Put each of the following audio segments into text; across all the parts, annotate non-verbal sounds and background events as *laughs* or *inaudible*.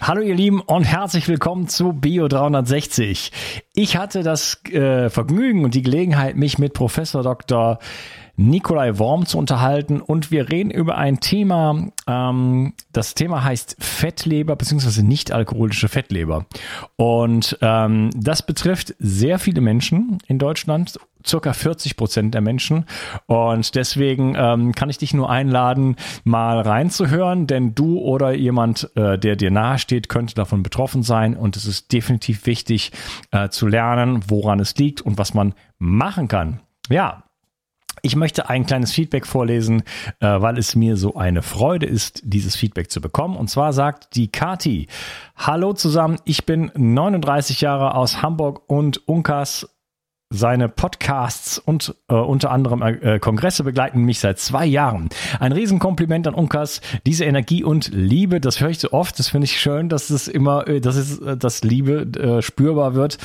Hallo ihr Lieben und herzlich willkommen zu Bio 360. Ich hatte das äh, Vergnügen und die Gelegenheit, mich mit Professor Dr. Nikolai Worm zu unterhalten und wir reden über ein Thema. Ähm, das Thema heißt Fettleber bzw. nicht alkoholische Fettleber und ähm, das betrifft sehr viele Menschen in Deutschland circa 40 Prozent der Menschen. Und deswegen ähm, kann ich dich nur einladen, mal reinzuhören, denn du oder jemand, äh, der dir nahesteht, könnte davon betroffen sein. Und es ist definitiv wichtig äh, zu lernen, woran es liegt und was man machen kann. Ja, ich möchte ein kleines Feedback vorlesen, äh, weil es mir so eine Freude ist, dieses Feedback zu bekommen. Und zwar sagt die Kati, Hallo zusammen, ich bin 39 Jahre aus Hamburg und Unkas seine Podcasts und äh, unter anderem äh, Kongresse begleiten mich seit zwei Jahren. Ein Riesenkompliment an Unkas. Diese Energie und Liebe, das höre ich so oft. Das finde ich schön, dass es immer, äh, dass es, äh, dass Liebe äh, spürbar wird,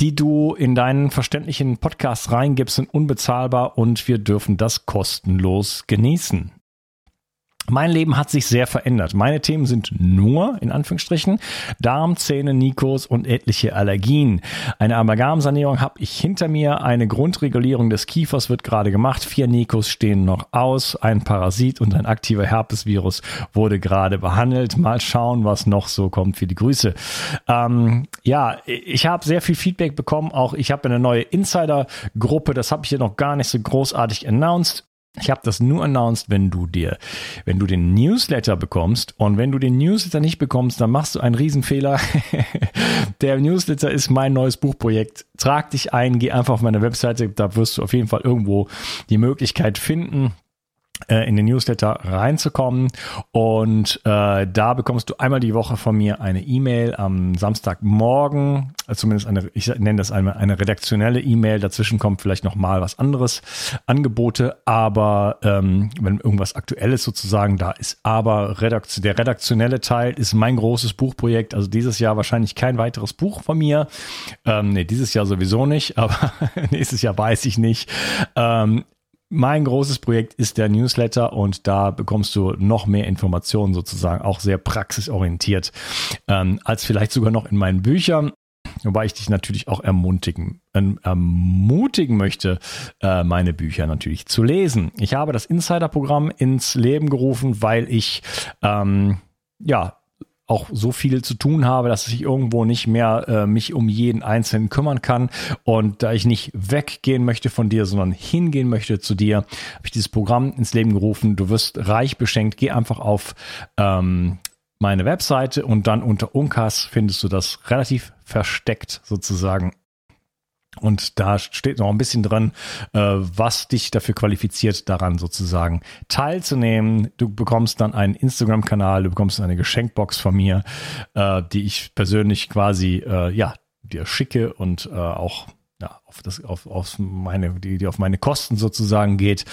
die du in deinen verständlichen Podcasts reingibst, sind unbezahlbar und wir dürfen das kostenlos genießen. Mein Leben hat sich sehr verändert. Meine Themen sind nur, in Anführungsstrichen, Darm, Zähne, Nikos und etliche Allergien. Eine Amalgamsanierung habe ich hinter mir. Eine Grundregulierung des Kiefers wird gerade gemacht. Vier Nikos stehen noch aus. Ein Parasit und ein aktiver Herpesvirus wurde gerade behandelt. Mal schauen, was noch so kommt. Viele Grüße. Ähm, ja, ich habe sehr viel Feedback bekommen. Auch ich habe eine neue Insider-Gruppe. Das habe ich hier noch gar nicht so großartig announced. Ich habe das nur announced, wenn du dir, wenn du den Newsletter bekommst und wenn du den Newsletter nicht bekommst, dann machst du einen Riesenfehler. *laughs* Der Newsletter ist mein neues Buchprojekt. Trag dich ein, geh einfach auf meine Webseite, da wirst du auf jeden Fall irgendwo die Möglichkeit finden, äh, in den Newsletter reinzukommen. Und äh, da bekommst du einmal die Woche von mir eine E-Mail am Samstagmorgen, also zumindest eine, ich nenne das eine, eine redaktionelle E-Mail. Dazwischen kommt vielleicht noch mal was anderes, Angebote, aber ähm, wenn irgendwas Aktuelles sozusagen da ist. Aber Redakt der redaktionelle Teil ist mein großes Buchprojekt. Also dieses Jahr wahrscheinlich kein weiteres Buch von mir. Ähm, nee, dieses Jahr sowieso nicht, *laughs* aber *laughs* nächstes Jahr weiß ich nicht. Ähm, mein großes Projekt ist der Newsletter und da bekommst du noch mehr Informationen sozusagen, auch sehr praxisorientiert, ähm, als vielleicht sogar noch in meinen Büchern. Wobei ich dich natürlich auch ermutigen, ähm, ermutigen möchte, äh, meine Bücher natürlich zu lesen. Ich habe das Insider-Programm ins Leben gerufen, weil ich ähm, ja auch so viel zu tun habe, dass ich irgendwo nicht mehr äh, mich um jeden Einzelnen kümmern kann. Und da ich nicht weggehen möchte von dir, sondern hingehen möchte zu dir, habe ich dieses Programm ins Leben gerufen. Du wirst reich beschenkt. Geh einfach auf ähm, meine Webseite und dann unter Unkas findest du das relativ versteckt sozusagen und da steht noch ein bisschen drin, äh, was dich dafür qualifiziert, daran sozusagen teilzunehmen. Du bekommst dann einen Instagram-Kanal, du bekommst eine Geschenkbox von mir, äh, die ich persönlich quasi äh, ja dir schicke und auch ja, auf das, auf, auf meine, die, die auf meine Kosten sozusagen geht.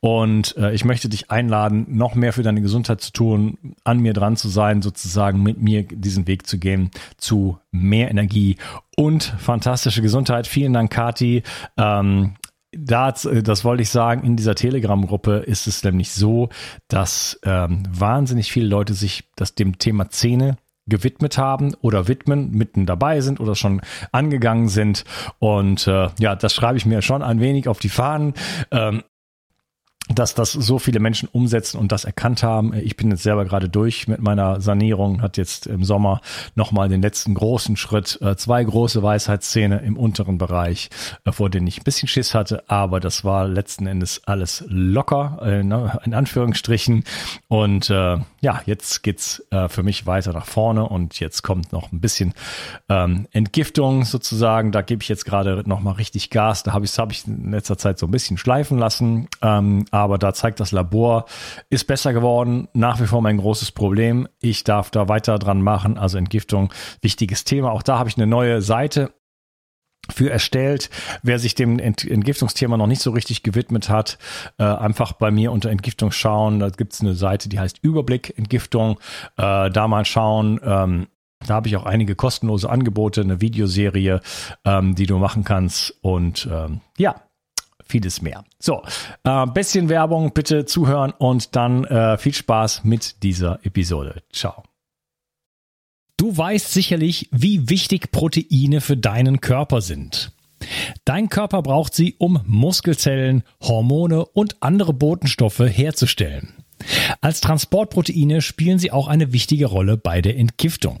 Und äh, ich möchte dich einladen, noch mehr für deine Gesundheit zu tun, an mir dran zu sein, sozusagen mit mir diesen Weg zu gehen zu mehr Energie und fantastische Gesundheit. Vielen Dank, Kati. Ähm, das, das wollte ich sagen, in dieser Telegram-Gruppe ist es nämlich so, dass ähm, wahnsinnig viele Leute sich das dem Thema Zähne gewidmet haben oder widmen, mitten dabei sind oder schon angegangen sind. Und äh, ja, das schreibe ich mir schon ein wenig auf die Fahnen. Ähm, dass das so viele Menschen umsetzen und das erkannt haben. Ich bin jetzt selber gerade durch mit meiner Sanierung, hat jetzt im Sommer nochmal den letzten großen Schritt, äh, zwei große Weisheitszähne im unteren Bereich, äh, vor denen ich ein bisschen Schiss hatte, aber das war letzten Endes alles locker, äh, ne, in Anführungsstrichen. Und ja, jetzt geht's für mich weiter nach vorne und jetzt kommt noch ein bisschen ähm, Entgiftung sozusagen. Da gebe ich jetzt gerade nochmal richtig Gas. Da habe ich hab ich in letzter Zeit so ein bisschen schleifen lassen. Aber da zeigt das Labor, ist besser geworden, nach wie vor mein großes Problem. Ich darf da weiter dran machen, also Entgiftung, wichtiges Thema. Auch da habe ich eine neue Seite für erstellt. Wer sich dem Entgiftungsthema noch nicht so richtig gewidmet hat, äh, einfach bei mir unter Entgiftung schauen. Da gibt es eine Seite, die heißt Überblick Entgiftung. Äh, da mal schauen. Ähm, da habe ich auch einige kostenlose Angebote, eine Videoserie, ähm, die du machen kannst. Und ähm, ja, vieles mehr. So, äh, bisschen Werbung, bitte zuhören und dann äh, viel Spaß mit dieser Episode. Ciao. Du weißt sicherlich, wie wichtig Proteine für deinen Körper sind. Dein Körper braucht sie, um Muskelzellen, Hormone und andere Botenstoffe herzustellen. Als Transportproteine spielen sie auch eine wichtige Rolle bei der Entgiftung.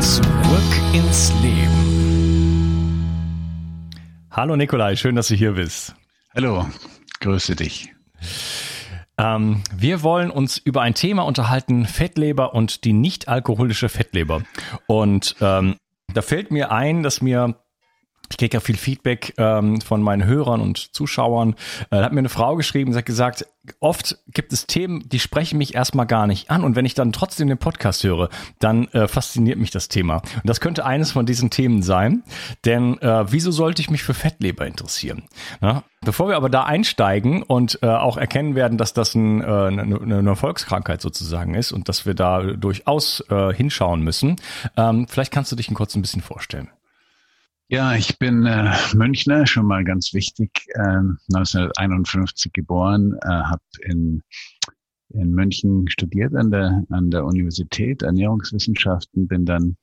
Zurück ins Leben. Hallo Nikolai, schön, dass du hier bist. Hallo, grüße dich. Ähm, wir wollen uns über ein Thema unterhalten, Fettleber und die nicht alkoholische Fettleber. Und ähm, da fällt mir ein, dass mir ich kriege ja viel Feedback ähm, von meinen Hörern und Zuschauern. Äh, hat mir eine Frau geschrieben, sie hat gesagt, oft gibt es Themen, die sprechen mich erstmal gar nicht an. Und wenn ich dann trotzdem den Podcast höre, dann äh, fasziniert mich das Thema. Und das könnte eines von diesen Themen sein. Denn äh, wieso sollte ich mich für Fettleber interessieren? Na? Bevor wir aber da einsteigen und äh, auch erkennen werden, dass das ein, äh, eine, eine Volkskrankheit sozusagen ist und dass wir da durchaus äh, hinschauen müssen, ähm, vielleicht kannst du dich kurz ein bisschen vorstellen. Ja, ich bin äh, Münchner, schon mal ganz wichtig, äh, 1951 geboren, äh, habe in, in München studiert an der, an der Universität Ernährungswissenschaften, bin dann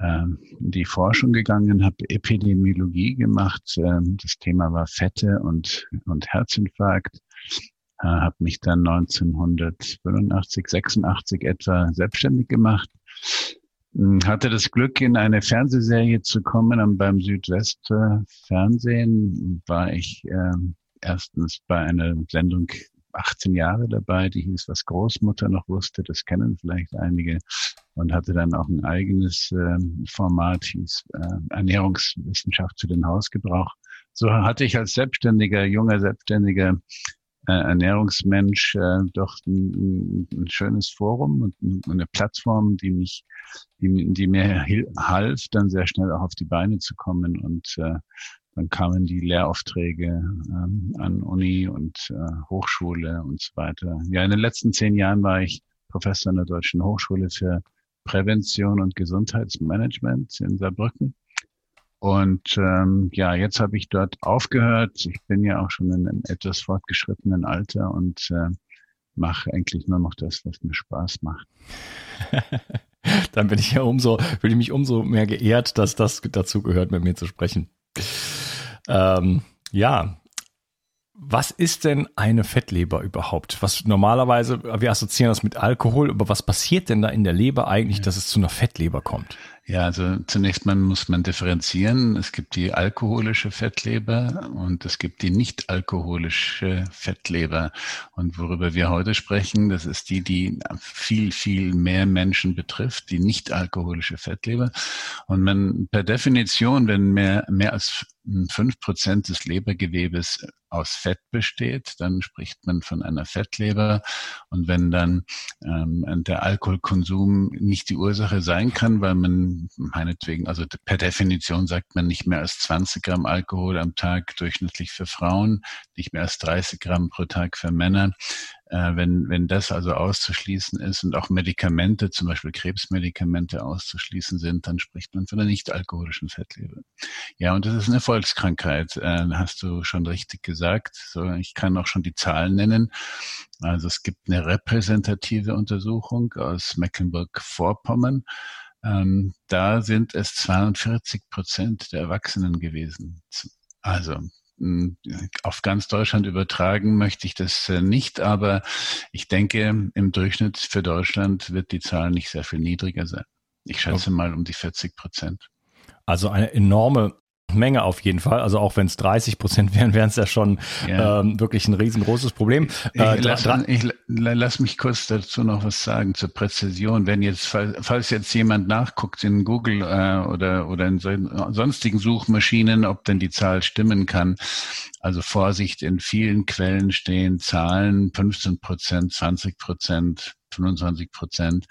äh, in die Forschung gegangen, habe Epidemiologie gemacht. Äh, das Thema war Fette und, und Herzinfarkt. Äh, habe mich dann 1985, 86 etwa selbstständig gemacht hatte das Glück, in eine Fernsehserie zu kommen. Und beim Südwest-Fernsehen war ich äh, erstens bei einer Sendung 18 Jahre dabei, die hieß, was Großmutter noch wusste, das kennen vielleicht einige, und hatte dann auch ein eigenes äh, Format, hieß äh, Ernährungswissenschaft für den Hausgebrauch. So hatte ich als Selbstständiger, junger Selbstständiger Ernährungsmensch äh, doch ein, ein, schönes Forum und eine Plattform, die mich, die, die mir half, dann sehr schnell auch auf die Beine zu kommen und äh, dann kamen die Lehraufträge ähm, an Uni und äh, Hochschule und so weiter. Ja, in den letzten zehn Jahren war ich Professor an der Deutschen Hochschule für Prävention und Gesundheitsmanagement in Saarbrücken und ähm, ja, jetzt habe ich dort aufgehört. Ich bin ja auch schon in einem etwas fortgeschrittenen Alter und äh, mache eigentlich nur noch das, was mir Spaß macht. *laughs* Dann bin ich ja umso, fühle ich mich umso mehr geehrt, dass das dazu gehört, mit mir zu sprechen. Ähm, ja, was ist denn eine Fettleber überhaupt? Was normalerweise, wir assoziieren das mit Alkohol, aber was passiert denn da in der Leber eigentlich, dass es zu einer Fettleber kommt? Ja, also zunächst mal muss man differenzieren. Es gibt die alkoholische Fettleber und es gibt die nicht alkoholische Fettleber. Und worüber wir heute sprechen, das ist die, die viel, viel mehr Menschen betrifft, die nicht alkoholische Fettleber. Und man per Definition, wenn mehr, mehr als fünf Prozent des Lebergewebes aus Fett besteht, dann spricht man von einer Fettleber. Und wenn dann ähm, der Alkoholkonsum nicht die Ursache sein kann, weil man meinetwegen, also per Definition sagt man nicht mehr als 20 Gramm Alkohol am Tag durchschnittlich für Frauen, nicht mehr als 30 Gramm pro Tag für Männer, äh, wenn, wenn das also auszuschließen ist und auch Medikamente, zum Beispiel Krebsmedikamente auszuschließen sind, dann spricht man von einer nicht-alkoholischen Fettleber. Ja, und das ist eine Volkskrankheit, äh, hast du schon richtig gesagt. So, ich kann auch schon die Zahlen nennen. Also es gibt eine repräsentative Untersuchung aus Mecklenburg-Vorpommern. Ähm, da sind es 42 Prozent der Erwachsenen gewesen. Also auf ganz Deutschland übertragen möchte ich das äh, nicht, aber ich denke, im Durchschnitt für Deutschland wird die Zahl nicht sehr viel niedriger sein. Ich schätze okay. mal um die 40 Prozent. Also eine enorme Menge auf jeden Fall. Also auch wenn es 30 Prozent wären, wären es ja schon ja. Ähm, wirklich ein riesengroßes Problem. Ich, äh, lass, ich, lass, mich kurz dazu noch was sagen zur Präzision. Wenn jetzt, falls jetzt jemand nachguckt in Google äh, oder, oder in sonstigen Suchmaschinen, ob denn die Zahl stimmen kann. Also Vorsicht, in vielen Quellen stehen Zahlen 15 Prozent, 20 Prozent, 25 Prozent.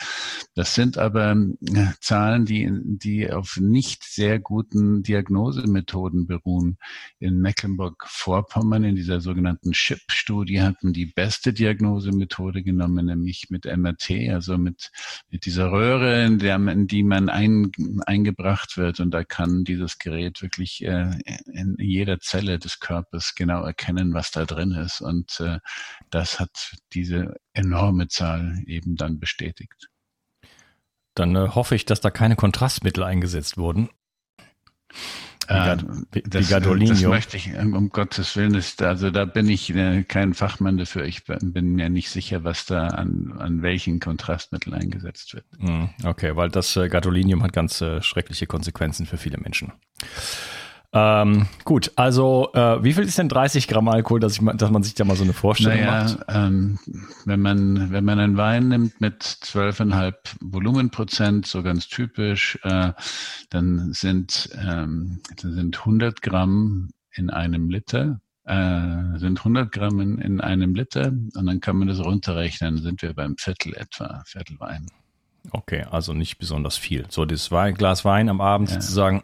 Das sind aber äh, Zahlen, die, die auf nicht sehr guten Diagnosemethoden beruhen. In Mecklenburg-Vorpommern, in dieser sogenannten SHIP-Studie, hat man die beste Diagnosemethode genommen, nämlich mit MRT, also mit, mit dieser Röhre, in, der, in die man ein, eingebracht wird. Und da kann dieses Gerät wirklich äh, in jeder Zelle des Körpers genau erkennen, was da drin ist. Und äh, das hat diese enorme Zahl eben dann bestätigt. Dann äh, hoffe ich, dass da keine Kontrastmittel eingesetzt wurden. Äh, das, das, möchte ich, um Gottes Willen, ist, also da bin ich äh, kein Fachmann dafür. Ich bin mir nicht sicher, was da an, an welchen Kontrastmitteln eingesetzt wird. Hm, okay, weil das äh, Gadolinium hat ganz äh, schreckliche Konsequenzen für viele Menschen. Ähm, gut, also äh, wie viel ist denn 30 Gramm Alkohol, dass, ich, dass man sich da mal so eine Vorstellung naja, macht? Ähm, wenn, man, wenn man einen Wein nimmt mit 12,5 Volumenprozent, so ganz typisch, äh, dann, sind, ähm, dann sind 100 Gramm in einem Liter, äh, sind 100 Gramm in, in einem Liter und dann kann man das runterrechnen, dann sind wir beim Viertel etwa, Viertel Wein. Okay, also nicht besonders viel. So, das Wein, Glas Wein am Abend ja. sozusagen.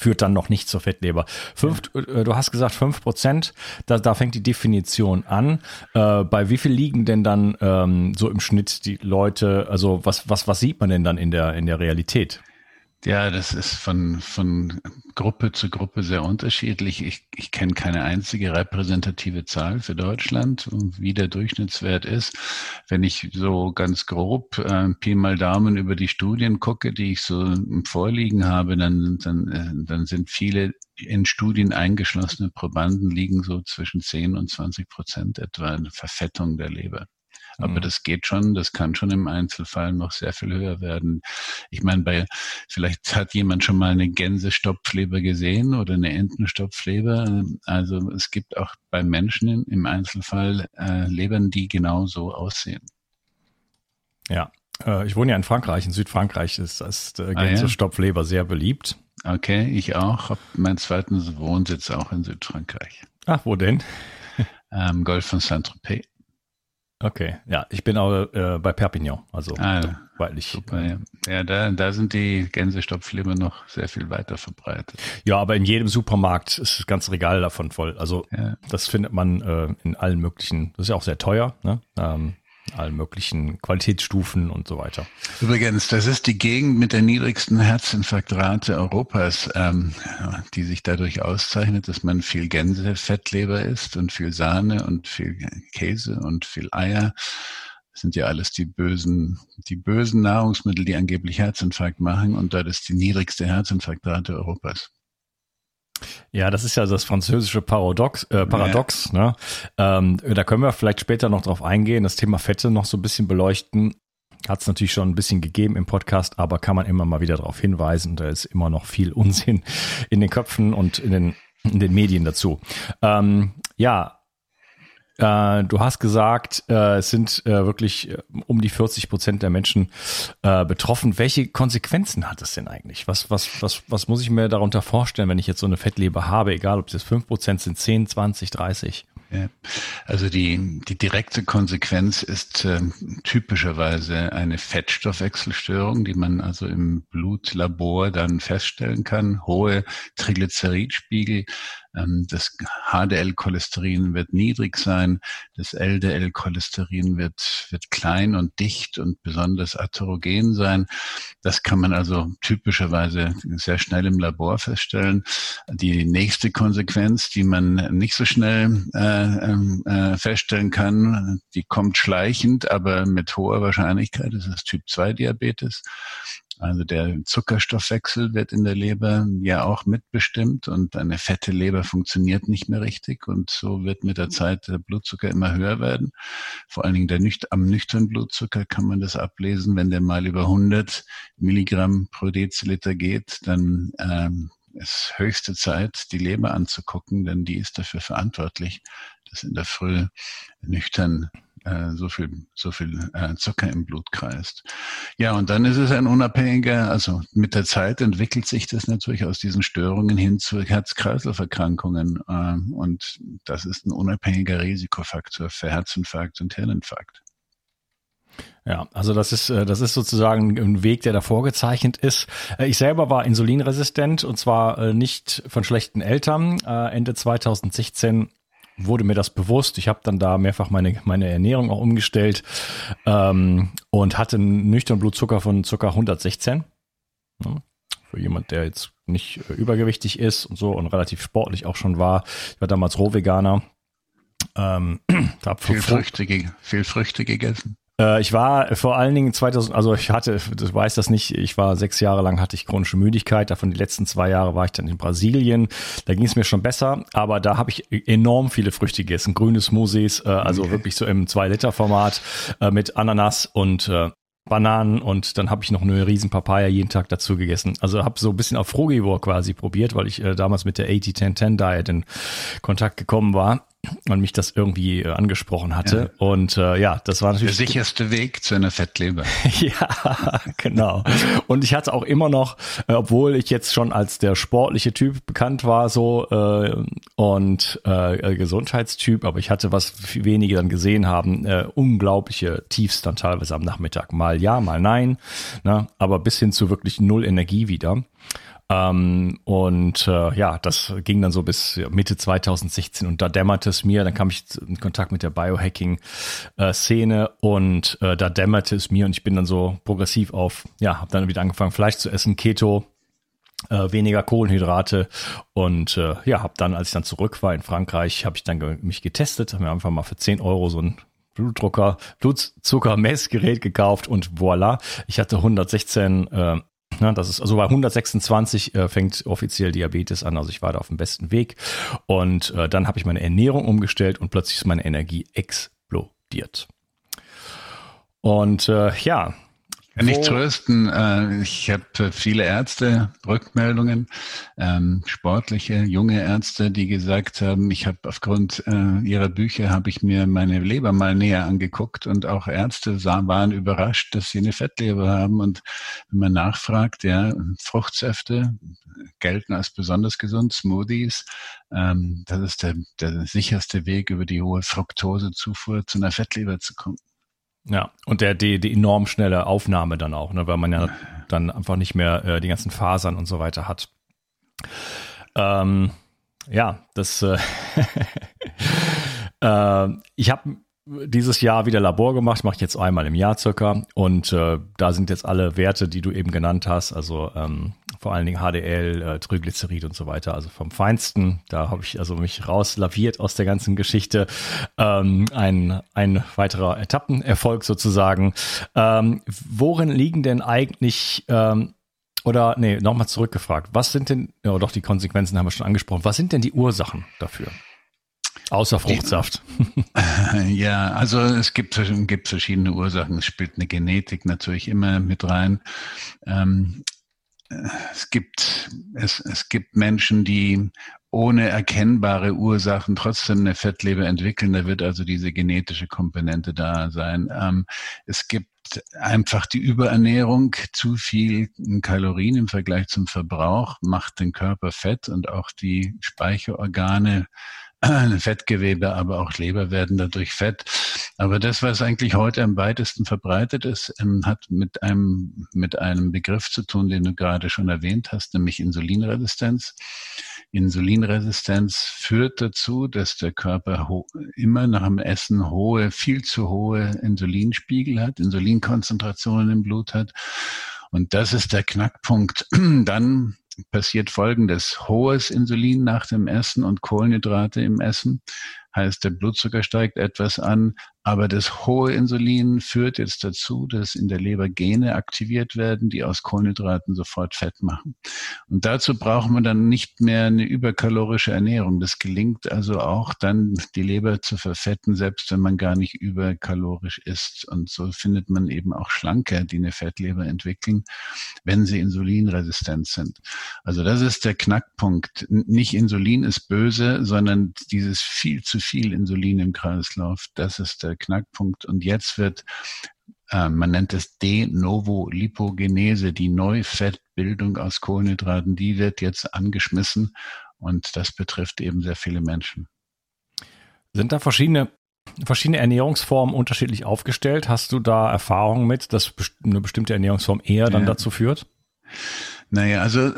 Ja führt dann noch nicht zur Fettleber. Fünf, äh, du hast gesagt fünf Prozent, da, da fängt die Definition an. Äh, bei wie viel liegen denn dann ähm, so im Schnitt die Leute, also was, was, was sieht man denn dann in der, in der Realität? Ja, das ist von, von Gruppe zu Gruppe sehr unterschiedlich. Ich, ich kenne keine einzige repräsentative Zahl für Deutschland, wie der Durchschnittswert ist. Wenn ich so ganz grob äh, Pi mal Daumen über die Studien gucke, die ich so vorliegen habe, dann, dann, äh, dann sind viele in Studien eingeschlossene Probanden liegen so zwischen 10 und 20 Prozent etwa eine Verfettung der Leber. Aber mhm. das geht schon, das kann schon im Einzelfall noch sehr viel höher werden. Ich meine, bei, vielleicht hat jemand schon mal eine Gänsestopfleber gesehen oder eine Entenstopfleber. Also es gibt auch bei Menschen im Einzelfall äh, Lebern, die genau so aussehen. Ja, äh, ich wohne ja in Frankreich. In Südfrankreich ist das äh, Gänsestopfleber ah, ja? sehr beliebt. Okay, ich auch. Hab meinen zweiten Wohnsitz auch in Südfrankreich. Ach, wo denn? Ähm, Golf von Saint-Tropez. Okay, ja, ich bin auch äh, bei Perpignan, also ah, weil ich. Super, ja, ja da, da sind die Gänsestopfleber noch sehr viel weiter verbreitet. Ja, aber in jedem Supermarkt ist das ganze Regal davon voll. Also ja. das findet man äh, in allen möglichen, das ist ja auch sehr teuer, ne? Ähm, allen möglichen Qualitätsstufen und so weiter. Übrigens, das ist die Gegend mit der niedrigsten Herzinfarktrate Europas, ähm, die sich dadurch auszeichnet, dass man viel Gänsefettleber isst und viel Sahne und viel Käse und viel Eier. Das sind ja alles die bösen, die bösen Nahrungsmittel, die angeblich Herzinfarkt machen und dort ist die niedrigste Herzinfarktrate Europas. Ja, das ist ja das französische Paradox. Äh, Paradox ne? ähm, da können wir vielleicht später noch drauf eingehen, das Thema Fette noch so ein bisschen beleuchten. hat es natürlich schon ein bisschen gegeben im Podcast, aber kann man immer mal wieder darauf hinweisen. Da ist immer noch viel Unsinn in den Köpfen und in den, in den Medien dazu. Ähm, ja, äh, du hast gesagt, äh, es sind äh, wirklich äh, um die 40 Prozent der Menschen äh, betroffen. Welche Konsequenzen hat es denn eigentlich? Was, was, was, was muss ich mir darunter vorstellen, wenn ich jetzt so eine Fettleber habe, egal ob es 5 Prozent sind, 10, 20, 30? Ja. Also die, die direkte Konsequenz ist äh, typischerweise eine Fettstoffwechselstörung, die man also im Blutlabor dann feststellen kann. Hohe Triglyceridspiegel, das HDL-Cholesterin wird niedrig sein, das LDL-Cholesterin wird, wird klein und dicht und besonders atherogen sein. Das kann man also typischerweise sehr schnell im Labor feststellen. Die nächste Konsequenz, die man nicht so schnell äh, ähm, äh, feststellen kann, die kommt schleichend, aber mit hoher Wahrscheinlichkeit, das ist Typ 2 Diabetes. Also der Zuckerstoffwechsel wird in der Leber ja auch mitbestimmt und eine fette Leber funktioniert nicht mehr richtig und so wird mit der Zeit der Blutzucker immer höher werden. Vor allen Dingen der nücht am nüchternen Blutzucker kann man das ablesen. Wenn der mal über 100 Milligramm pro Deziliter geht, dann ähm, ist höchste Zeit, die Leber anzugucken, denn die ist dafür verantwortlich, dass in der Früh nüchtern äh, so viel, so viel äh, Zucker im Blut kreist. Ja, und dann ist es ein unabhängiger, also mit der Zeit entwickelt sich das natürlich aus diesen Störungen hin zu Herz-Kreislauf-Erkrankungen. Äh, und das ist ein unabhängiger Risikofaktor für Herzinfarkt und Hirninfarkt. Ja, also das ist, äh, das ist sozusagen ein Weg, der da vorgezeichnet ist. Äh, ich selber war insulinresistent und zwar nicht von schlechten Eltern. Ende 2016 wurde mir das bewusst. Ich habe dann da mehrfach meine, meine Ernährung auch umgestellt ähm, und hatte einen nüchternen Blutzucker von ca. 116. Ja, für jemand, der jetzt nicht äh, übergewichtig ist und so und relativ sportlich auch schon war. Ich war damals Rohveganer. Ähm, *clears throat* viel, Früchte, viel Früchte gegessen. Äh, ich war vor allen Dingen 2000, also ich hatte, du weißt das nicht, ich war sechs Jahre lang hatte ich chronische Müdigkeit. Davon die letzten zwei Jahre war ich dann in Brasilien. Da ging es mir schon besser, aber da habe ich enorm viele Früchte gegessen. Grüne Smoothies, äh, also okay. wirklich so im 2-Liter-Format äh, mit Ananas und Bananen und dann habe ich noch eine riesen Papaya jeden Tag dazu gegessen. Also habe so ein bisschen auf Frugivore quasi probiert, weil ich äh, damals mit der 80-10-10 Diet in Kontakt gekommen war und mich das irgendwie äh, angesprochen hatte. Ja. Und äh, ja, das war natürlich. Der sicherste Weg zu einer Fettleber. *laughs* ja, genau. Und ich hatte auch immer noch, äh, obwohl ich jetzt schon als der sportliche Typ bekannt war, so äh, und äh, äh Gesundheitstyp, aber ich hatte, was wenige dann gesehen haben, äh, unglaubliche Tiefs dann teilweise am Nachmittag. Mal ja, mal nein, ne? aber bis hin zu wirklich null Energie wieder. Ähm, und äh, ja, das ging dann so bis Mitte 2016 und da dämmerte es mir, dann kam ich in Kontakt mit der Biohacking-Szene äh, und äh, da dämmerte es mir und ich bin dann so progressiv auf, ja, habe dann wieder angefangen Fleisch zu essen, Keto, äh, weniger Kohlenhydrate und äh, ja, habe dann, als ich dann zurück war in Frankreich, habe ich dann ge mich getestet, habe mir einfach mal für 10 Euro so ein Blutdrucker, Blutzuckermessgerät gekauft und voilà, ich hatte 116 äh, Ne, das ist also bei 126 äh, fängt offiziell Diabetes an. Also ich war da auf dem besten Weg. Und äh, dann habe ich meine Ernährung umgestellt und plötzlich ist meine Energie explodiert. Und äh, ja, kann ich trösten. Äh, ich habe viele Ärzte, Rückmeldungen, ähm, sportliche, junge Ärzte, die gesagt haben, ich habe aufgrund äh, ihrer Bücher habe ich mir meine Leber mal näher angeguckt und auch Ärzte waren überrascht, dass sie eine Fettleber haben. Und wenn man nachfragt, ja, Fruchtsäfte gelten als besonders gesund, Smoothies, ähm, das ist der, der sicherste Weg, über die hohe Fructosezufuhr zu einer Fettleber zu kommen. Ja, und der, die, die enorm schnelle Aufnahme dann auch, ne, weil man ja dann einfach nicht mehr äh, die ganzen Fasern und so weiter hat. Ähm, ja, das äh, *laughs* äh, ich habe dieses Jahr wieder Labor gemacht, mache ich jetzt einmal im Jahr circa. Und äh, da sind jetzt alle Werte, die du eben genannt hast, also ähm, vor allen Dingen HDL, äh, Triglycerid und so weiter, also vom Feinsten. Da habe ich also mich rauslaviert aus der ganzen Geschichte. Ähm, ein, ein weiterer Etappenerfolg sozusagen. Ähm, worin liegen denn eigentlich ähm, oder nee, nochmal zurückgefragt. Was sind denn, ja doch, die Konsequenzen haben wir schon angesprochen. Was sind denn die Ursachen dafür? Außer Fruchtsaft. *laughs* ja, also es gibt, gibt verschiedene Ursachen. Es spielt eine Genetik natürlich immer mit rein. Ähm, es gibt, es, es gibt Menschen, die ohne erkennbare Ursachen trotzdem eine Fettleber entwickeln. Da wird also diese genetische Komponente da sein. Ähm, es gibt einfach die Überernährung, zu viel Kalorien im Vergleich zum Verbrauch macht den Körper fett und auch die Speicherorgane Fettgewebe, aber auch Leber werden dadurch fett. Aber das, was eigentlich heute am weitesten verbreitet ist, ähm, hat mit einem, mit einem Begriff zu tun, den du gerade schon erwähnt hast, nämlich Insulinresistenz. Insulinresistenz führt dazu, dass der Körper immer nach dem Essen hohe, viel zu hohe Insulinspiegel hat, Insulinkonzentrationen im Blut hat. Und das ist der Knackpunkt. *clears throat* Dann passiert Folgendes. Hohes Insulin nach dem Essen und Kohlenhydrate im Essen heißt, der Blutzucker steigt etwas an, aber das hohe Insulin führt jetzt dazu, dass in der Leber Gene aktiviert werden, die aus Kohlenhydraten sofort Fett machen. Und dazu braucht man dann nicht mehr eine überkalorische Ernährung. Das gelingt also auch dann, die Leber zu verfetten, selbst wenn man gar nicht überkalorisch isst. Und so findet man eben auch Schlanke, die eine Fettleber entwickeln, wenn sie insulinresistent sind. Also das ist der Knackpunkt. Nicht Insulin ist böse, sondern dieses viel zu viel Insulin im Kreislauf, das ist der Knackpunkt. Und jetzt wird, äh, man nennt es De novo Lipogenese, die Neufettbildung aus Kohlenhydraten, die wird jetzt angeschmissen und das betrifft eben sehr viele Menschen. Sind da verschiedene verschiedene Ernährungsformen unterschiedlich aufgestellt. Hast du da Erfahrungen mit, dass eine bestimmte Ernährungsform eher dann ja. dazu führt? Naja, also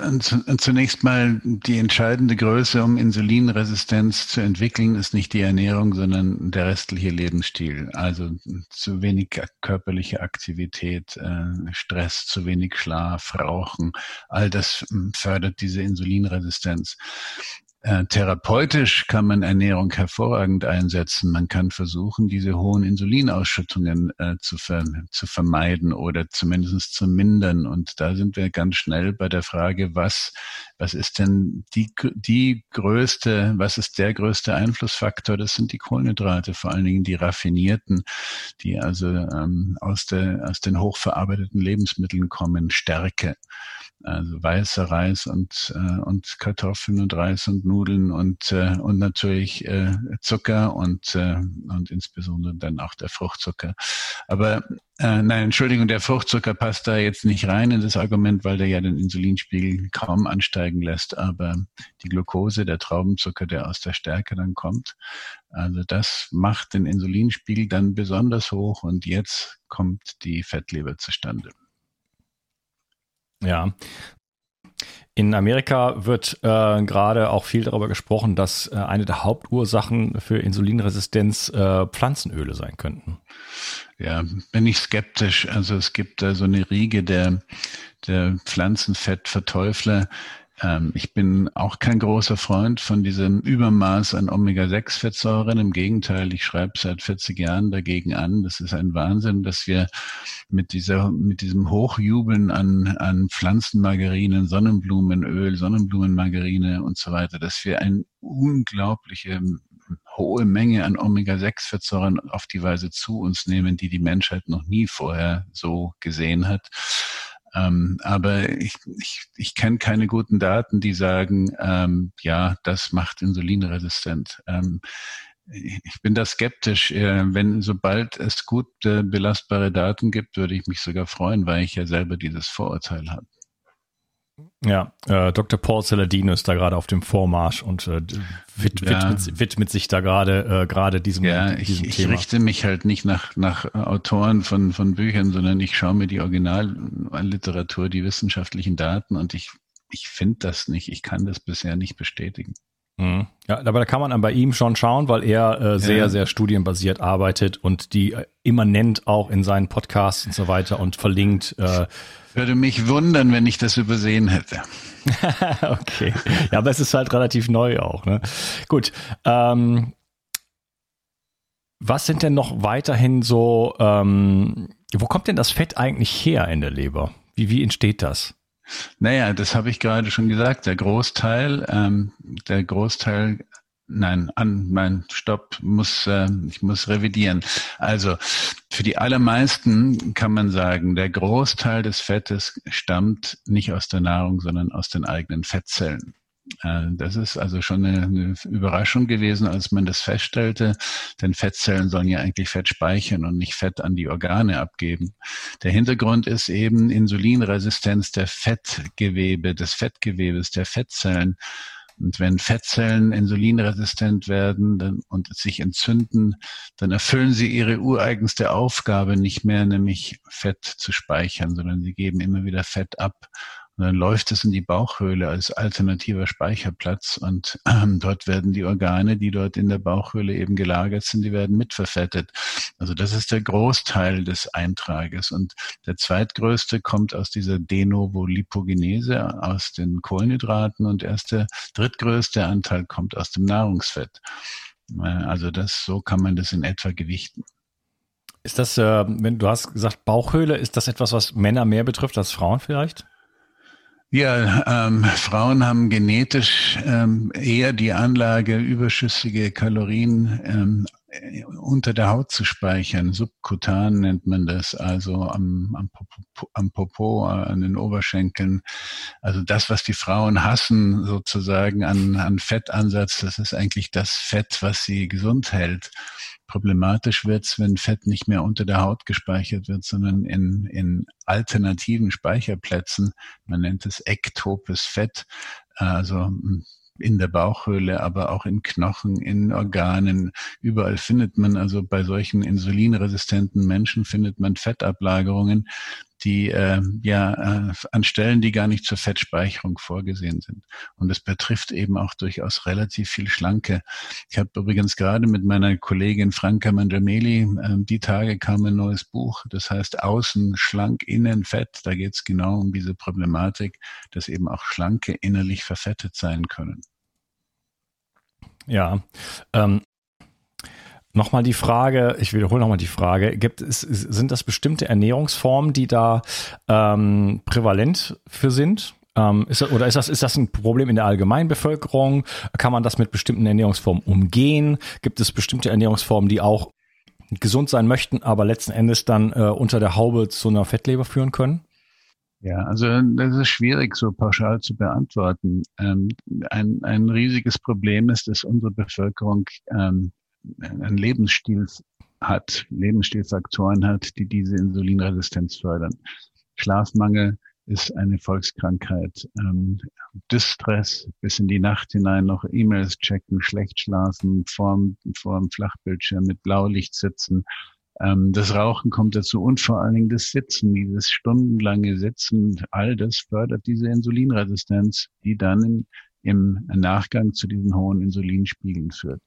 zunächst mal die entscheidende Größe, um Insulinresistenz zu entwickeln, ist nicht die Ernährung, sondern der restliche Lebensstil. Also zu wenig körperliche Aktivität, äh, Stress, zu wenig Schlaf, Rauchen, all das hm, fördert diese Insulinresistenz. Äh, therapeutisch kann man Ernährung hervorragend einsetzen. Man kann versuchen, diese hohen Insulinausschüttungen äh, zu, ver zu vermeiden oder zumindest zu mindern. Und da sind wir ganz schnell bei der Frage, was, was ist denn die, die größte, was ist der größte Einflussfaktor? Das sind die Kohlenhydrate, vor allen Dingen die raffinierten, die also ähm, aus, der, aus den hochverarbeiteten Lebensmitteln kommen, Stärke also weißer Reis und, äh, und Kartoffeln und Reis und Nudeln und, äh, und natürlich äh, Zucker und, äh, und insbesondere dann auch der Fruchtzucker. Aber äh, nein, Entschuldigung, der Fruchtzucker passt da jetzt nicht rein in das Argument, weil der ja den Insulinspiegel kaum ansteigen lässt. Aber die Glucose, der Traubenzucker, der aus der Stärke dann kommt, also das macht den Insulinspiegel dann besonders hoch und jetzt kommt die Fettleber zustande. Ja. In Amerika wird äh, gerade auch viel darüber gesprochen, dass äh, eine der Hauptursachen für Insulinresistenz äh, Pflanzenöle sein könnten. Ja, bin ich skeptisch. Also es gibt da so eine Riege der, der Pflanzenfettverteufler, ähm, ich bin auch kein großer Freund von diesem Übermaß an Omega-6-Fettsäuren. Im Gegenteil, ich schreibe seit 40 Jahren dagegen an. Das ist ein Wahnsinn, dass wir mit dieser, mit diesem Hochjubeln an, an Pflanzenmargarinen, Sonnenblumenöl, Sonnenblumenmargarine und so weiter, dass wir eine unglaubliche hohe Menge an Omega-6-Fettsäuren auf die Weise zu uns nehmen, die die Menschheit noch nie vorher so gesehen hat. Ähm, aber ich, ich, ich kenne keine guten Daten, die sagen, ähm, ja, das macht insulinresistent. Ähm, ich bin da skeptisch. Äh, wenn sobald es gut äh, belastbare Daten gibt, würde ich mich sogar freuen, weil ich ja selber dieses Vorurteil habe. Ja, äh, Dr. Paul Saladino ist da gerade auf dem Vormarsch und äh, wid ja. widmet, widmet, sich da gerade äh, gerade diesem, ja, diesem ich, Thema. Ich richte mich halt nicht nach, nach Autoren von, von Büchern, sondern ich schaue mir die Originalliteratur, die wissenschaftlichen Daten und ich, ich finde das nicht. Ich kann das bisher nicht bestätigen. Mhm. Ja, aber da kann man dann bei ihm schon schauen, weil er äh, sehr, ja. sehr studienbasiert arbeitet und die äh, immanent auch in seinen Podcasts und so weiter und verlinkt. Äh, Würde mich wundern, wenn ich das übersehen hätte. *laughs* okay. Ja, aber es ist halt relativ neu auch. Ne? Gut. Ähm, was sind denn noch weiterhin so, ähm, wo kommt denn das Fett eigentlich her in der Leber? Wie, wie entsteht das? Naja, das habe ich gerade schon gesagt. Der Großteil, ähm, der Großteil Nein, an mein Stopp muss äh, ich muss revidieren. Also für die allermeisten kann man sagen, der Großteil des Fettes stammt nicht aus der Nahrung, sondern aus den eigenen Fettzellen. Äh, das ist also schon eine, eine, Überraschung gewesen, als man das feststellte, denn Fettzellen sollen ja eigentlich Fett speichern und nicht Fett an die Organe abgeben. Der Hintergrund ist eben Insulinresistenz der Fettgewebe, des Fettgewebes, der Fettzellen. Und wenn Fettzellen insulinresistent werden und sich entzünden, dann erfüllen sie ihre ureigenste Aufgabe nicht mehr, nämlich Fett zu speichern, sondern sie geben immer wieder Fett ab. Und dann läuft es in die Bauchhöhle als alternativer Speicherplatz und ähm, dort werden die Organe, die dort in der Bauchhöhle eben gelagert sind, die werden mitverfettet. Also das ist der Großteil des Eintrages. Und der zweitgrößte kommt aus dieser De novo Lipogenese, aus den Kohlenhydraten und erst der drittgrößte Anteil kommt aus dem Nahrungsfett. Äh, also das, so kann man das in etwa gewichten. Ist das, äh, wenn du hast gesagt Bauchhöhle, ist das etwas, was Männer mehr betrifft als Frauen vielleicht? Ja, ähm, Frauen haben genetisch ähm, eher die Anlage, überschüssige Kalorien ähm, unter der Haut zu speichern. Subkutan nennt man das, also am, am, Popo, am Popo, an den Oberschenkeln. Also das, was die Frauen hassen, sozusagen an, an Fettansatz, das ist eigentlich das Fett, was sie gesund hält. Problematisch wird's, wenn Fett nicht mehr unter der Haut gespeichert wird, sondern in, in alternativen Speicherplätzen. Man nennt es ektopes Fett, also hm, in der Bauchhöhle, aber auch in Knochen, in Organen. Überall findet man also bei solchen insulinresistenten Menschen findet man Fettablagerungen, die äh, ja äh, an Stellen, die gar nicht zur Fettspeicherung vorgesehen sind. Und es betrifft eben auch durchaus relativ viel Schlanke. Ich habe übrigens gerade mit meiner Kollegin Franka Mangiameli, äh, die Tage kam ein neues Buch, das heißt Außen schlank, innen fett. Da geht es genau um diese Problematik, dass eben auch Schlanke innerlich verfettet sein können. Ja, ähm, Nochmal die Frage, ich wiederhole nochmal die Frage, gibt es, sind das bestimmte Ernährungsformen, die da ähm, prävalent für sind? Ähm, ist das, oder ist das, ist das ein Problem in der Allgemeinbevölkerung? Kann man das mit bestimmten Ernährungsformen umgehen? Gibt es bestimmte Ernährungsformen, die auch gesund sein möchten, aber letzten Endes dann äh, unter der Haube zu einer Fettleber führen können? Ja, also das ist schwierig so pauschal zu beantworten. Ähm, ein, ein riesiges Problem ist, dass unsere Bevölkerung ähm, einen Lebensstil hat, Lebensstilfaktoren hat, die diese Insulinresistenz fördern. Schlafmangel ist eine Volkskrankheit. Ähm, Distress bis in die Nacht hinein noch E-Mails checken, schlecht schlafen, vorm, vorm Flachbildschirm mit Blaulicht sitzen. Ähm, das Rauchen kommt dazu und vor allen Dingen das Sitzen, dieses stundenlange Sitzen, all das fördert diese Insulinresistenz, die dann im, im Nachgang zu diesen hohen Insulinspiegeln führt.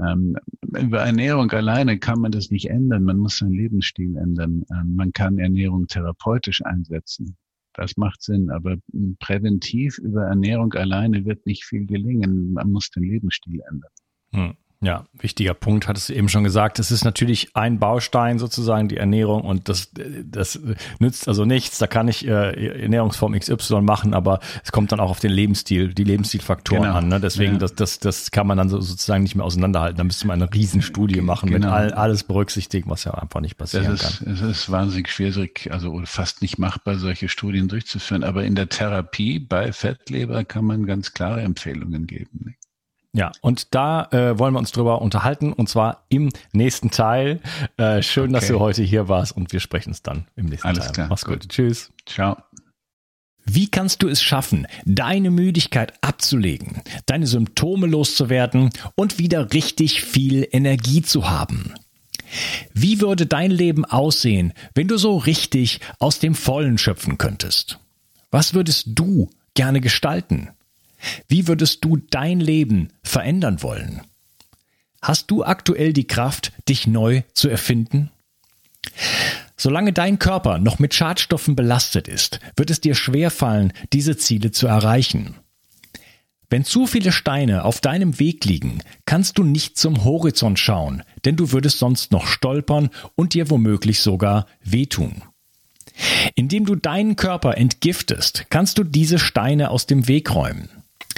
Ähm, über Ernährung alleine kann man das nicht ändern. Man muss seinen Lebensstil ändern. Ähm, man kann Ernährung therapeutisch einsetzen. Das macht Sinn. Aber präventiv über Ernährung alleine wird nicht viel gelingen. Man muss den Lebensstil ändern. Hm. Ja, wichtiger Punkt, hattest du eben schon gesagt. Es ist natürlich ein Baustein sozusagen, die Ernährung und das, das nützt also nichts. Da kann ich äh, Ernährungsform XY machen, aber es kommt dann auch auf den Lebensstil, die Lebensstilfaktoren genau. an. Ne? Deswegen, ja. das, das, das kann man dann so, sozusagen nicht mehr auseinanderhalten. Da müsste man eine Riesenstudie machen genau. mit all, alles berücksichtigen, was ja einfach nicht passieren ist, kann. Es ist wahnsinnig schwierig, also fast nicht machbar, solche Studien durchzuführen. Aber in der Therapie bei Fettleber kann man ganz klare Empfehlungen geben. Ja, und da äh, wollen wir uns drüber unterhalten und zwar im nächsten Teil. Äh, schön, okay. dass du heute hier warst und wir sprechen es dann im nächsten Alles Teil. Klar. Mach's gut. gut. Tschüss. Ciao. Wie kannst du es schaffen, deine Müdigkeit abzulegen, deine Symptome loszuwerden und wieder richtig viel Energie zu haben? Wie würde dein Leben aussehen, wenn du so richtig aus dem Vollen schöpfen könntest? Was würdest du gerne gestalten? Wie würdest du dein Leben verändern wollen? Hast du aktuell die Kraft, dich neu zu erfinden? Solange dein Körper noch mit Schadstoffen belastet ist, wird es dir schwerfallen, diese Ziele zu erreichen. Wenn zu viele Steine auf deinem Weg liegen, kannst du nicht zum Horizont schauen, denn du würdest sonst noch stolpern und dir womöglich sogar wehtun. Indem du deinen Körper entgiftest, kannst du diese Steine aus dem Weg räumen.